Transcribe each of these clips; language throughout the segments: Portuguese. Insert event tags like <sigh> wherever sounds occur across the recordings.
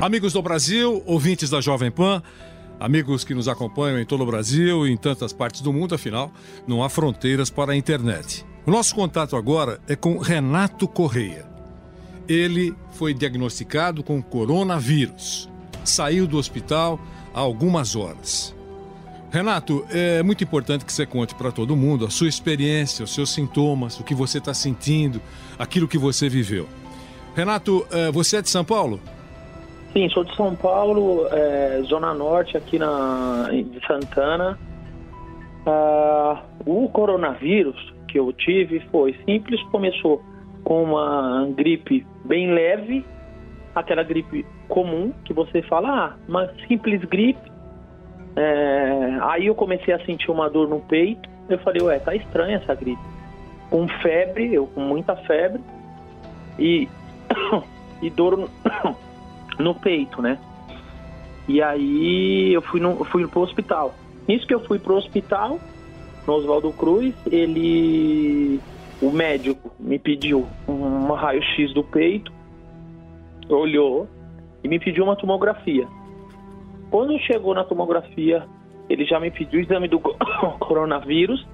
Amigos do Brasil, ouvintes da Jovem Pan, amigos que nos acompanham em todo o Brasil e em tantas partes do mundo, afinal, não há fronteiras para a internet. O nosso contato agora é com Renato Correia. Ele foi diagnosticado com coronavírus. Saiu do hospital há algumas horas. Renato, é muito importante que você conte para todo mundo a sua experiência, os seus sintomas, o que você está sentindo, aquilo que você viveu. Renato, é, você é de São Paulo? Sim, sou de São Paulo, é, Zona Norte, aqui na, de Santana. Ah, o coronavírus que eu tive foi simples, começou com uma gripe bem leve, aquela gripe comum que você fala, ah, uma simples gripe. É, aí eu comecei a sentir uma dor no peito, eu falei, ué, tá estranha essa gripe. Com febre, eu com muita febre, e, <coughs> e dor <coughs> no, peito, né? E aí eu fui, no, fui pro hospital. Nisso que eu fui pro hospital, no Oswaldo Cruz, ele. O médico me pediu um raio-x do peito, olhou e me pediu uma tomografia. Quando chegou na tomografia, ele já me pediu o exame do <coughs> coronavírus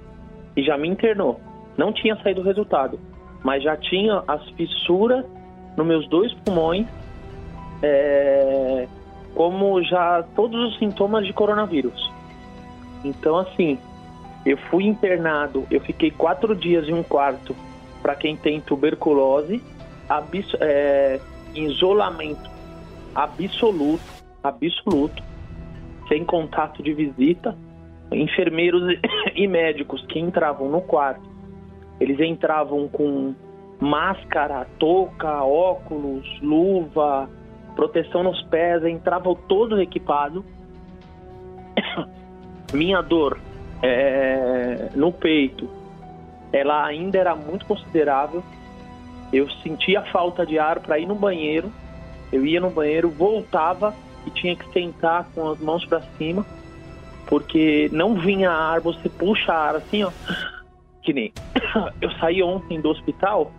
e já me internou. Não tinha saído o resultado, mas já tinha as fissuras nos meus dois pulmões é, como já todos os sintomas de coronavírus. Então, assim, eu fui internado, eu fiquei quatro dias em um quarto para quem tem tuberculose, é, isolamento absoluto, absoluto, sem contato de visita. Enfermeiros <coughs> e médicos que entravam no quarto, eles entravam com máscara, touca, óculos, luva, proteção nos pés, entrava todo equipado. <coughs> Minha dor é, no peito, ela ainda era muito considerável. Eu sentia falta de ar para ir no banheiro. Eu ia no banheiro, voltava e tinha que sentar com as mãos para cima, porque não vinha ar, você puxa ar assim, ó. <coughs> Que nem <coughs> eu saí ontem do hospital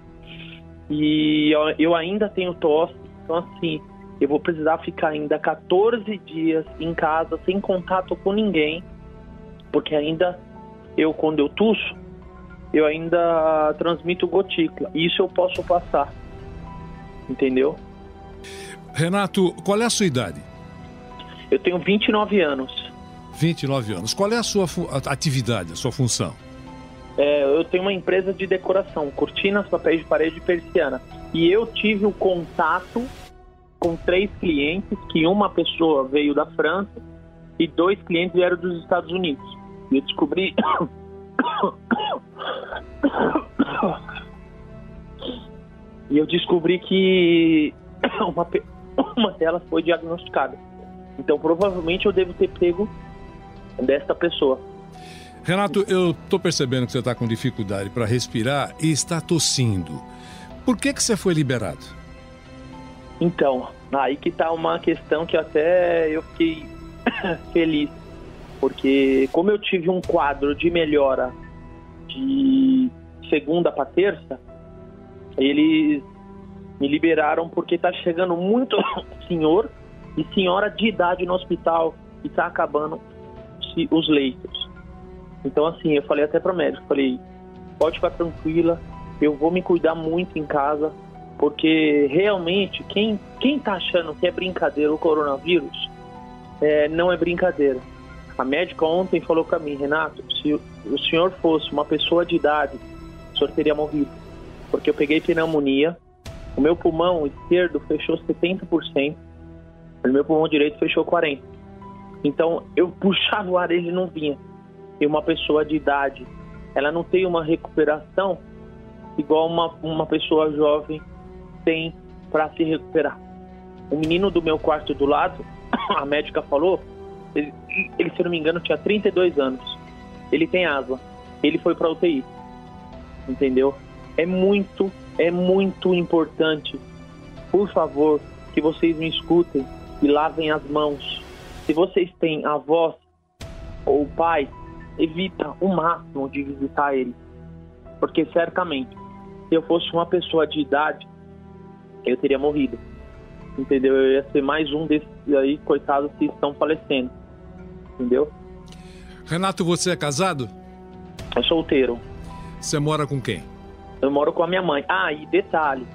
e eu, ainda tenho tosse, então assim, eu vou precisar ficar ainda 14 dias em casa sem contato com ninguém, porque ainda eu, quando eu tuço, eu ainda transmito gotícula. Isso eu posso passar. Entendeu? Renato, qual é a sua idade? Eu tenho 29 anos. 29 anos. Qual é a sua atividade, a sua função? É, eu tenho uma empresa de decoração, cortinas, papéis de parede e persiana. E eu tive o contato com três clientes, que uma pessoa veio da França e dois clientes vieram dos Estados Unidos. E eu descobri. <coughs> e eu descobri que <coughs> uma, <coughs> uma delas foi diagnosticada. Então provavelmente eu devo ter pego desta pessoa. Renato, eu estou percebendo que você está com dificuldade para respirar e está tossindo. Por que, que você foi liberado? Então, aí que tá uma questão que até eu fiquei <coughs> feliz. Porque como eu tive um quadro de melhora de segunda para terça, eles me liberaram porque tá chegando muito <coughs> senhor e senhora de idade no hospital e tá acabando os leitos. Então assim, eu falei até para médico, falei, pode ficar tranquila, eu vou me cuidar muito em casa, porque realmente quem quem está achando que é brincadeira o coronavírus é, não é brincadeira. A médica ontem falou para mim, Renato, se o senhor fosse uma pessoa de idade, o senhor teria morrido, porque eu peguei pneumonia, o meu pulmão esquerdo fechou 70%, o meu pulmão direito fechou 40%. Então eu puxava o ar ele não vinha. E uma pessoa de idade, ela não tem uma recuperação igual uma, uma pessoa jovem tem para se recuperar. O menino do meu quarto do lado, <coughs> a médica falou, ele, ele, se não me engano, tinha 32 anos. Ele tem asma. Ele foi para UTI. Entendeu? É muito, é muito importante. Por favor, que vocês me escutem e lavem as mãos. Se vocês têm avós ou pai, evita o máximo de visitar ele. Porque certamente, se eu fosse uma pessoa de idade, eu teria morrido. Entendeu? Eu ia ser mais um desses aí, coitados, que estão falecendo. Entendeu? Renato, você é casado? É solteiro. Você mora com quem? Eu moro com a minha mãe. Ah, e detalhe,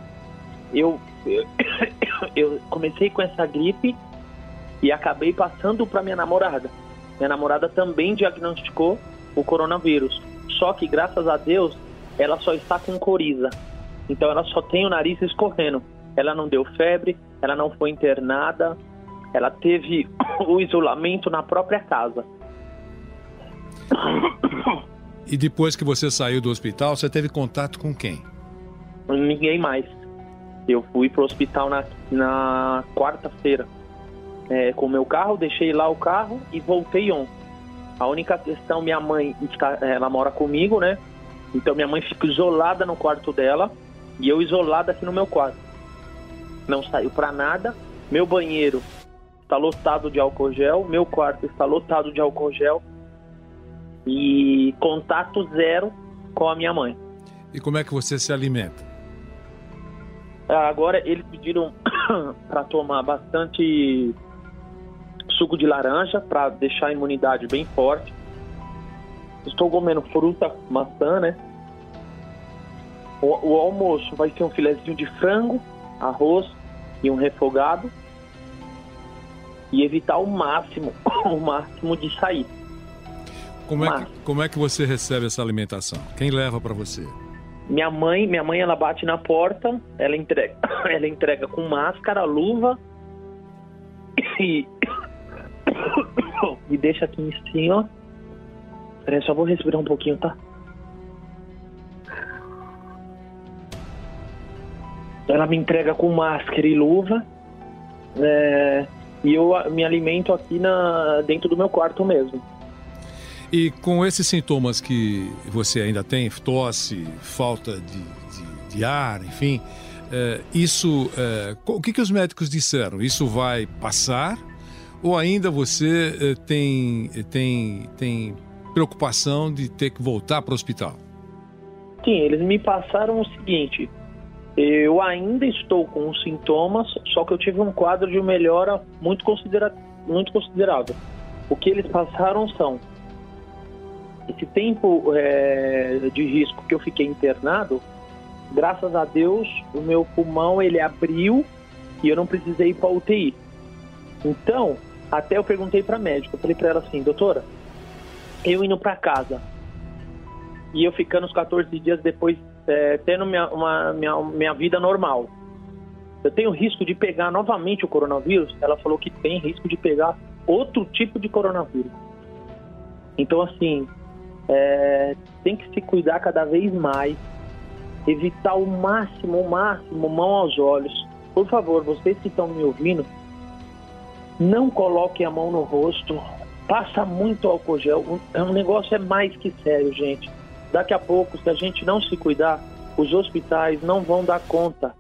eu, eu, <coughs> eu comecei com essa gripe e acabei passando para minha namorada. Minha namorada também diagnosticou o coronavírus. Só que, graças a Deus, ela só está com coriza. Então, ela só tem o nariz escorrendo. Ela não deu febre, ela não foi internada, ela teve <coughs> o isolamento na própria casa. E depois que você saiu do hospital, você teve contato com quem? Ninguém mais. Eu fui pro hospital na, na quarta-feira é, com o meu carro, deixei lá o carro e voltei ontem. A única questão, minha mãe, está, ela mora comigo, né? Então minha mãe fica isolada no quarto dela e eu isolada aqui no meu quarto. Não saiu para nada. Meu banheiro está lotado de álcool gel, meu quarto está lotado de álcool gel e contato zero com a minha mãe. E como é que você se alimenta? Ah, agora eles pediram <coughs> para tomar bastante suco de laranja para deixar a imunidade bem forte. Estou comendo fruta, maçã, né? O, o almoço vai ser um filezinho de frango, arroz e um refogado. E evitar o máximo, <laughs> o máximo de sair. Como é, que, como é que você recebe essa alimentação? Quem leva para você? Minha mãe, minha mãe ela bate na porta, ela entrega, <coughs> ela entrega com máscara, luva <coughs> e <coughs> e deixa aqui em cima. Peraí, só vou respirar um pouquinho, tá? Ela me entrega com máscara e luva. É, e eu me alimento aqui na, dentro do meu quarto mesmo. E com esses sintomas que você ainda tem, tosse, falta de, de, de ar, enfim, é, isso, é, o que, que os médicos disseram? Isso vai passar ou ainda você eh, tem, tem, tem preocupação de ter que voltar para o hospital? Sim, eles me passaram o seguinte: eu ainda estou com sintomas, só que eu tive um quadro de melhora muito, considera muito considerável. O que eles passaram são esse tempo é, de risco que eu fiquei internado, graças a Deus, o meu pulmão ele abriu e eu não precisei ir para UTI. Então, até eu perguntei para médica, eu falei para ela assim, doutora, eu indo para casa e eu ficando os 14 dias depois é, tendo minha, uma, minha, minha vida normal, eu tenho risco de pegar novamente o coronavírus? Ela falou que tem risco de pegar outro tipo de coronavírus. Então, assim, é, tem que se cuidar cada vez mais, evitar o máximo, o máximo, mão aos olhos. Por favor, vocês que estão me ouvindo, não coloque a mão no rosto, passa muito álcool gel. O negócio é mais que sério, gente. Daqui a pouco, se a gente não se cuidar, os hospitais não vão dar conta.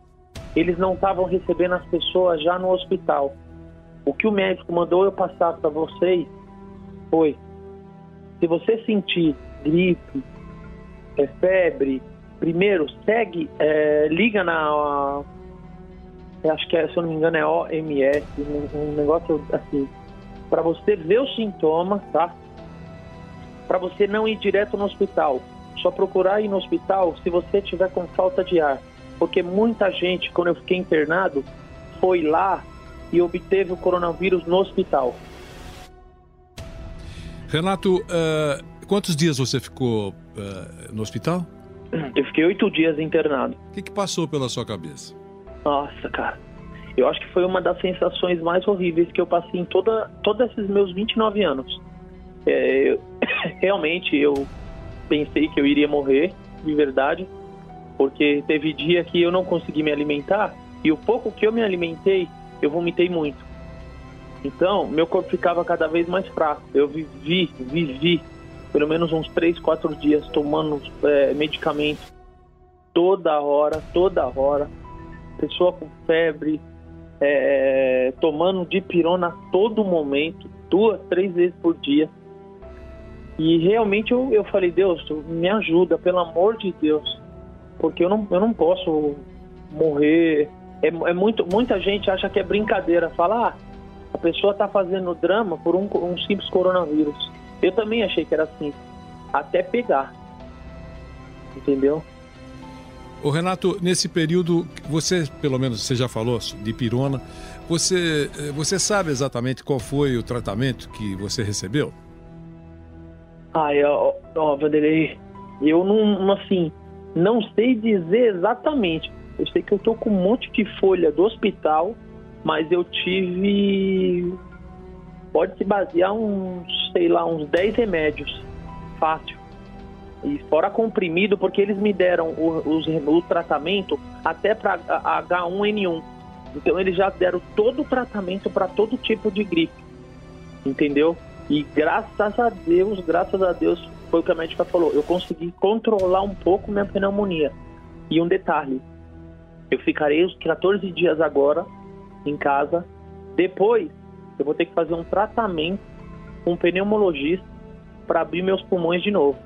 Eles não estavam recebendo as pessoas já no hospital. O que o médico mandou eu passar para vocês foi: se você sentir gripe, é, febre, primeiro segue, é, liga na acho que é, se eu não me engano é OMS, um, um negócio assim, para você ver os sintomas, tá? Para você não ir direto no hospital, só procurar ir no hospital se você tiver com falta de ar, porque muita gente, quando eu fiquei internado, foi lá e obteve o coronavírus no hospital. Renato, uh, quantos dias você ficou uh, no hospital? <clears throat> Eu fiquei oito dias internado. O que, que passou pela sua cabeça? Nossa, cara. Eu acho que foi uma das sensações mais horríveis que eu passei em toda, todos esses meus 29 anos. É, eu, <coughs> realmente, eu pensei que eu iria morrer, de verdade, porque teve dia que eu não consegui me alimentar E o pouco que eu me alimentei, eu vomitei muito. Então, meu corpo ficava cada vez mais fraco. Eu vivi, vivi pelo menos uns 3, 4 dias tomando é, medicamentos toda hora, toda hora. Pessoa com febre, é, tomando dipirona a todo momento, duas, três vezes por dia. E realmente eu, eu falei, Deus, me ajuda, pelo amor de Deus. Porque eu não, eu não posso morrer. É, é muito, muita gente acha que é brincadeira. Falar, ah, a pessoa está fazendo drama por um, um simples coronavírus. Eu também achei que era assim. Até pegar. Entendeu? O Renato, nesse período, você, pelo menos, você já falou de pirona, você, eh, você sabe exatamente qual foi o tratamento que você recebeu? Ah, eu, ó, Vanderlei, eu não, assim, não sei dizer exatamente. Eu sei que eu tô com um monte de folha do hospital, mas eu tive. Pode se basear uns, sei lá, uns 10 remédios. Fácil e fora comprimido, porque eles me deram o, o, o tratamento até para H1N1. Então eles já deram todo o tratamento para todo tipo de gripe, entendeu? E graças a Deus, graças a Deus, foi o que a médica falou, eu consegui controlar um pouco minha pneumonia. E um detalhe, eu ficarei os 14 dias agora em casa, depois eu vou ter que fazer um tratamento com um pneumologista para abrir meus pulmões de novo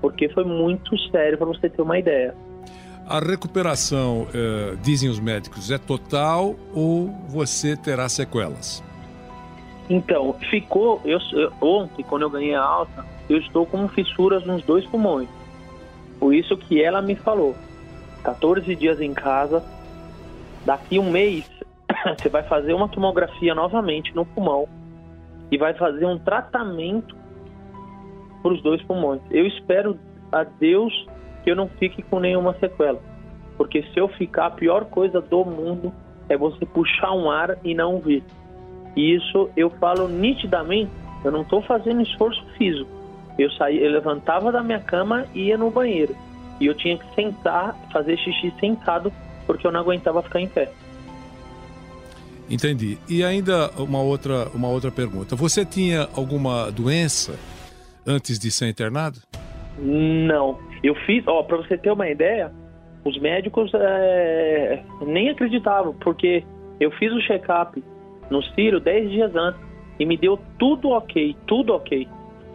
porque foi muito sério para você ter uma ideia. A recuperação, eh, dizem os médicos, é total ou você terá sequelas? Então, ficou. Eu, eu, ontem, quando eu ganhei a alta, eu estou com fissuras nos dois pulmões. Por isso que ela me falou: 14 dias em casa, daqui um mês <coughs> você vai fazer uma tomografia novamente no pulmão e vai fazer um tratamento para os dois pulmões. Eu espero a Deus que eu não fique com nenhuma sequela, porque se eu ficar, a pior coisa do mundo é você puxar um ar e não vir. E isso eu falo nitidamente, eu não estou fazendo esforço físico. Eu saí, eu levantava da minha cama e ia no banheiro. E eu tinha que sentar, fazer xixi sentado, porque eu não aguentava ficar em pé. Entendi. E ainda uma outra, uma outra pergunta. Você tinha alguma doença antes de ser internado? Não. Eu fiz, ó, para você ter uma ideia, os médicos é, nem acreditavam, porque eu fiz o check-up no Ciro 10 dias antes e me deu tudo ok, tudo ok.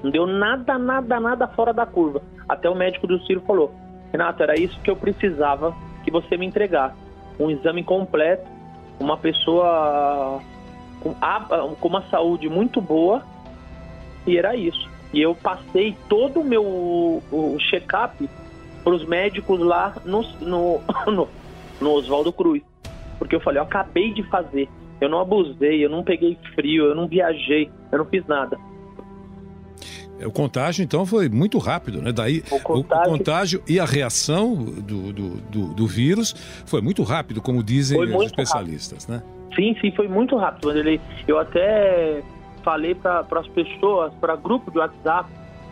Não deu nada, nada, nada fora da curva. Até o médico do Ciro falou: Renato, era isso que eu precisava que você me entregasse. Um exame completo, uma pessoa com, com uma saúde muito boa, e era isso. E eu passei todo o meu check-up para os médicos lá no, no, <laughs> no, no Oswaldo Cruz. Porque eu falei, eu acabei de fazer. Eu não abusei, eu não peguei frio, eu não viajei, eu não fiz nada. O contágio, então, foi muito rápido, né? Daí, o contágio, o contágio e a reação do, do, do, do, vírus foi muito rápido, como dizem os especialistas, rápido. né? Sim, sim, foi muito rápido. Eu até falei para as pessoas, para grupo de WhatsApp.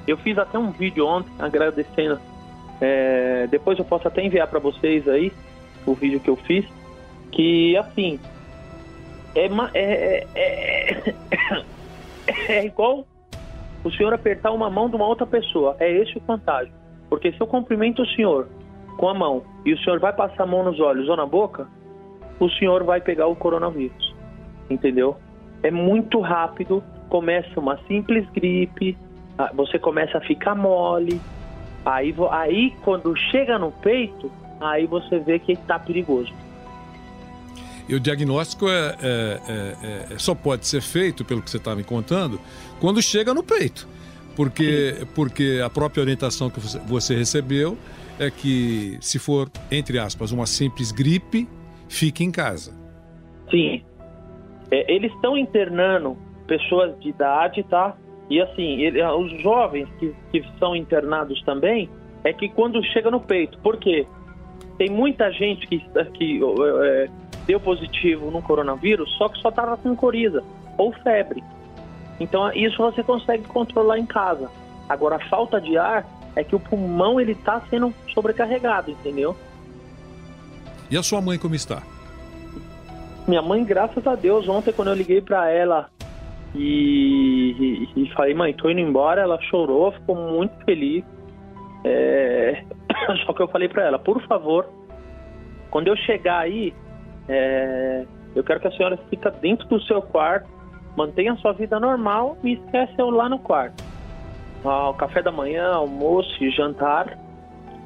Eu fiz até um vídeo ontem agradecendo. É, depois eu posso até enviar para vocês aí o vídeo que eu fiz. Que assim é, é, é, é igual o senhor apertar uma mão de uma outra pessoa. É esse o contágio. Porque se eu cumprimento o senhor com a mão e o senhor vai passar a mão nos olhos ou na boca, o senhor vai pegar o coronavírus. Entendeu? é muito rápido, começa uma simples gripe, ah, você começa a ficar mole, aí, aí quando chega no peito, aí você vê que está perigoso. E o diagnóstico é, é, é, é, só pode ser feito, pelo que você está me contando, quando chega no peito. Porque, porque a própria orientação que você recebeu é que, se for, entre aspas, uma simples gripe, fique em casa. Sim, é, eles estão internando pessoas de idade, tá? E assim, ele, ah, os jovens que, que são internados também, é que quando chega no peito, por quê? Tem muita gente que, que é, deu positivo no coronavírus, só que só estava com coriza ou febre. Então isso você consegue controlar em casa. Agora a falta de ar é que o pulmão ele está sendo sobrecarregado, entendeu? E a sua mãe como está? Minha mãe, graças a Deus, ontem quando eu liguei para ela e, e, e, falei, mãe, tô indo embora, ela chorou, ficou muito feliz. É... <coughs> Só que eu falei para ela, por favor, quando eu chegar aí, é... eu quero que a senhora fique dentro do seu quarto, mantenha a sua vida normal e esquece eu lá no quarto. Ao café da manhã, almoço e jantar,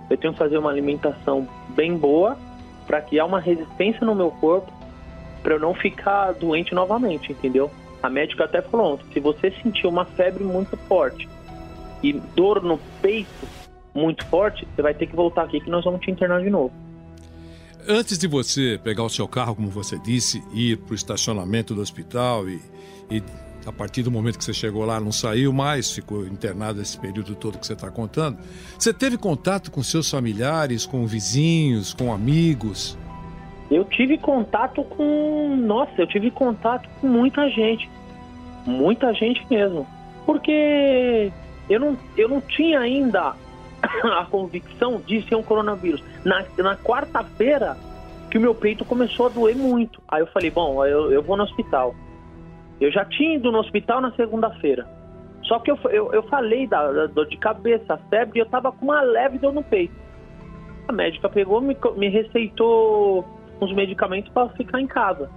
eu tenho que fazer uma alimentação bem boa para criar uma resistência no meu corpo para eu não ficar doente novamente, entendeu? A médica até falou ontem, se você sentir uma febre muito forte e dor no peito muito forte, você vai ter que voltar aqui que nós vamos te internar de novo. Antes de você pegar o seu carro, como você disse, ir para o estacionamento do hospital e, e a partir do momento que você chegou lá não saiu mais, ficou internado esse período todo que você está contando. Você teve contato com seus familiares, com vizinhos, com amigos? Eu tive contato com. Nossa, eu tive contato com muita gente. Muita gente mesmo. Porque eu não, eu não tinha ainda a convicção de ser um coronavírus. Na, na quarta-feira que o meu peito começou a doer muito. Aí eu falei, bom, eu, eu vou no hospital. Eu já tinha ido no hospital na segunda-feira. Só que eu, eu, eu falei da, da, dor de cabeça, febre, e eu tava com uma leve dor no peito. A médica pegou, me, me receitou uns medicamentos para ficar em casa.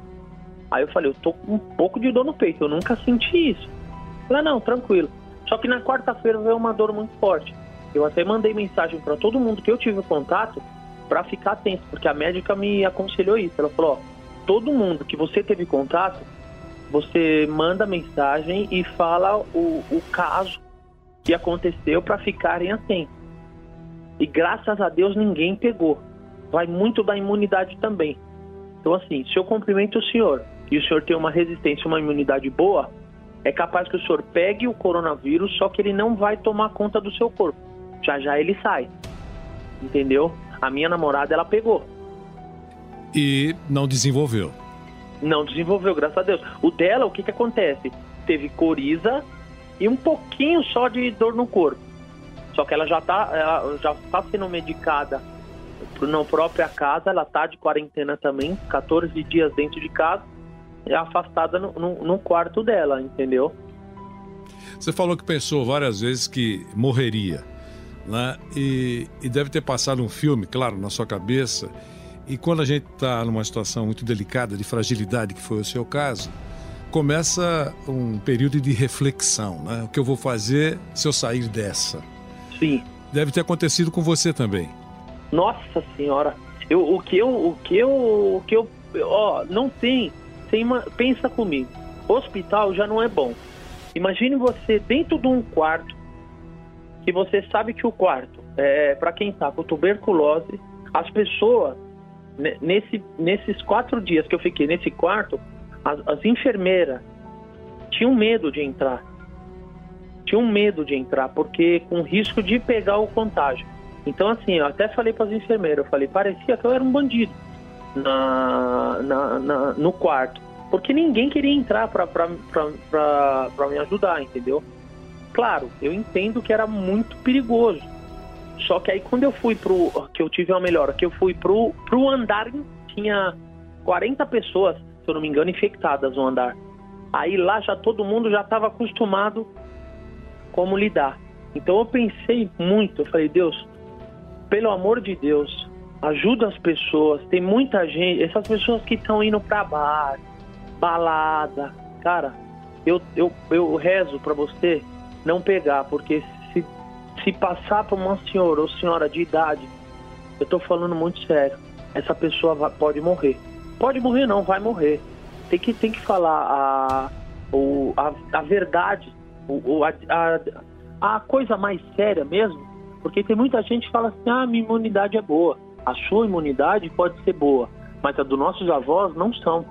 Aí eu falei, eu tô com um pouco de dor no peito, eu nunca senti isso. Ela, não, tranquilo. Só que na quarta-feira veio uma dor muito forte. Eu até mandei mensagem para todo mundo que eu tive contato para ficar atento, porque a médica me aconselhou isso. Ela falou, ó, todo mundo que você teve contato, você manda mensagem e fala o, o caso que aconteceu para ficarem atentos. E graças a Deus ninguém pegou. Vai muito da imunidade também. Então, assim, se eu cumprimento o senhor e o senhor tem uma resistência, uma imunidade boa, é capaz que o senhor pegue o coronavírus, só que ele não vai tomar conta do seu corpo. Já já ele sai. Entendeu? A minha namorada, ela pegou. E não desenvolveu. Não desenvolveu, graças a Deus. O dela, o que que acontece? Teve coriza e um pouquinho só de dor no corpo. Só que ela já tá, ela já está sendo medicada na própria casa, ela tá de quarentena também, 14 dias dentro de casa, é afastada no, no, no quarto dela, entendeu? Você falou que pensou várias vezes que morreria, né? E, e deve ter passado um filme, claro, na sua cabeça e quando a gente está numa situação muito delicada, de fragilidade, que foi o seu caso, começa um período de reflexão, né? O que eu vou fazer se eu sair dessa? Sim. Deve ter acontecido com você também. Nossa senhora, eu, o que eu, o que eu, o que eu, ó, não tem, tem uma, pensa comigo, hospital já não é bom. Imagine você dentro de um quarto que você sabe que o quarto é para quem está com tuberculose, as pessoas nesse, nesses quatro dias que eu fiquei nesse quarto, as, as enfermeiras tinham medo de entrar. Tinham medo de entrar, porque com risco de pegar o contágio. Então, assim, eu até falei para as enfermeiras, eu falei, parecia que eu era um bandido na, na, na no quarto. Porque ninguém queria entrar para me ajudar, entendeu? Claro, eu entendo que era muito perigoso. Só que aí quando eu fui pro. que eu tive uma melhora, que eu fui pro, pro andar, tinha 40 pessoas, se eu não me engano, infectadas no andar. Aí lá já todo mundo já estava acostumado como lidar. Então eu pensei muito, eu falei, Deus, pelo amor de Deus, ajuda as pessoas. Tem muita gente, essas pessoas que estão indo para bar, balada, cara, eu, eu, eu rezo para você não pegar, porque se passar para uma senhora ou senhora de idade, eu estou falando muito sério, essa pessoa pode morrer. Pode morrer não, vai morrer. Tem que, tem que falar a, o, a, a verdade, o, a, a, a coisa mais séria mesmo, porque tem muita gente que fala assim, ah, minha imunidade é boa. A sua imunidade pode ser boa, mas a dos nossos avós não são.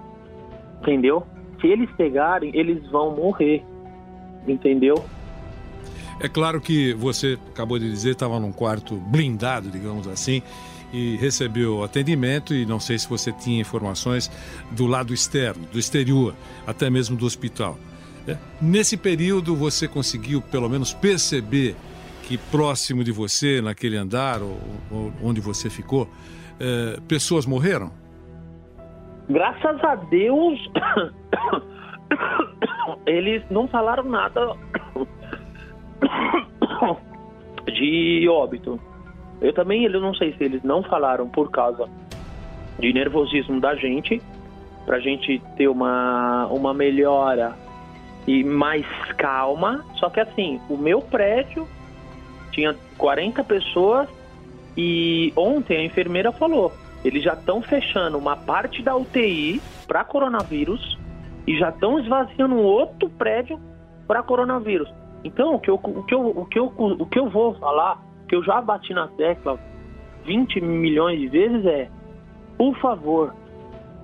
Entendeu? Se eles pegarem, eles vão morrer. Entendeu? É claro que você acabou de dizer estava num quarto blindado, digamos assim, e recebeu atendimento e não sei se você tinha informações do lado externo, do exterior, até mesmo do hospital. É. Nesse período você conseguiu pelo menos perceber que próximo de você, naquele andar ou, ou onde você ficou, é, pessoas morreram? Graças a Deus, <coughs> eles não falaram nada <coughs> de óbito. Eu também, eu não sei se eles não falaram por causa de nervosismo da gente, pra gente ter uma, uma melhora e mais calma. Só que assim, o meu prédio tinha 40 pessoas e ontem a enfermeira falou, eles já estão fechando uma parte da UTI para coronavírus e já estão esvaziando um outro prédio para coronavírus. Então, o que, eu, o, que eu, o, que eu, o que eu vou falar, que eu já bati na tecla 20 milhões de vezes é, por favor,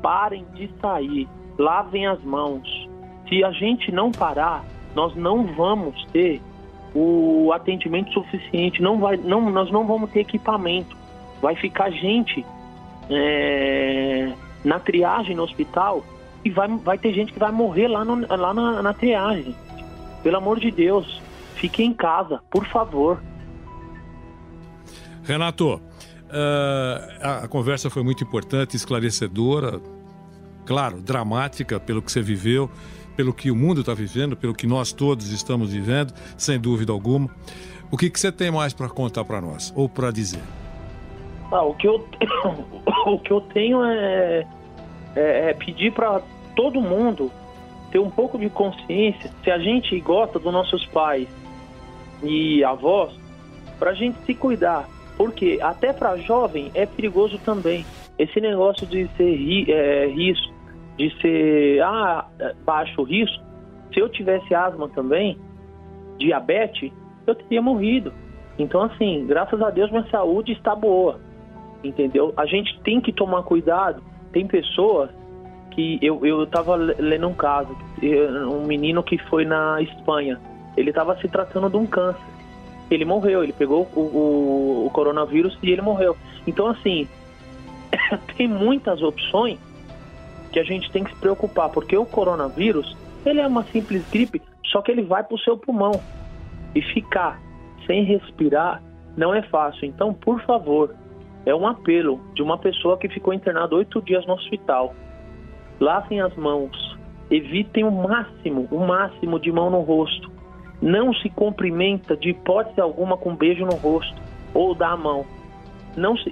parem de sair, lavem as mãos. Se a gente não parar, nós não vamos ter o atendimento suficiente, não vai, não, nós não vamos ter equipamento. Vai ficar gente é, na triagem no hospital e vai, vai ter gente que vai morrer lá, no, lá na, na triagem. Pelo amor de Deus, fique em casa, por favor. Renato, a, a conversa foi muito importante, esclarecedora, claro, dramática pelo que você viveu, pelo que o mundo está vivendo, pelo que nós todos estamos vivendo, sem dúvida alguma. O que, que você tem mais para contar para nós ou para dizer? Ah, o, que eu, <coughs> o que eu tenho é, é, é pedir para todo mundo ter um pouco de consciência, se a gente gosta dos nossos pais e avós, para a gente se cuidar. Porque até para jovem é perigoso também. Esse negócio de ser ri, é, risco, de ser ah, baixo risco, se eu tivesse asma também, diabetes, eu teria morrido. Então, assim, graças a Deus minha saúde está boa. Entendeu? A gente tem que tomar cuidado. Tem pessoas que eu, eu tava lendo um caso, um menino que foi na Espanha. Ele estava se tratando de um câncer. Ele morreu, ele pegou o, o, o coronavírus e ele morreu. Então, assim, <coughs> tem muitas opções que a gente tem que se preocupar, porque o coronavírus, ele é uma simples gripe, só que ele vai para o seu pulmão. E ficar sem respirar não é fácil. Então, por favor, é um apelo de uma pessoa que ficou internada oito dias no hospital lavem as mãos, evitem o máximo, o máximo de mão no rosto. Não se cumprimenta de hipótese alguma com um beijo no rosto ou da mão. Não se,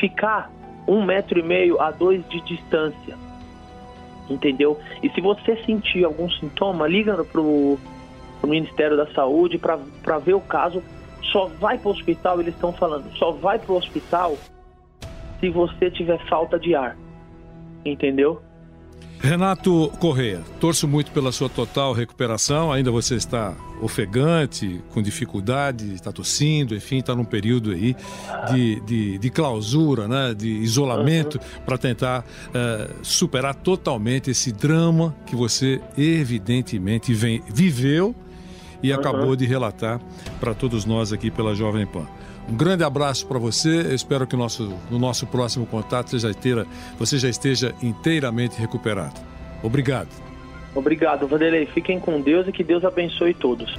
ficar um metro e meio a dois de distância, entendeu? E se você sentir algum sintoma, liga para o Ministério da Saúde para ver o caso. Só vai para o hospital, eles estão falando, só vai para o hospital se você tiver falta de ar, entendeu? Renato Correia, torço muito pela sua total recuperação. Ainda você está ofegante, com dificuldade, está tossindo, enfim, está num período aí de, de, de clausura, né, de isolamento, uhum. para tentar uh, superar totalmente esse drama que você evidentemente vem, viveu e uhum. acabou de relatar para todos nós aqui pela Jovem Pan. Um grande abraço para você. Eu espero que nosso, no nosso próximo contato você já, esteja, você já esteja inteiramente recuperado. Obrigado. Obrigado, Vanderlei. Fiquem com Deus e que Deus abençoe todos.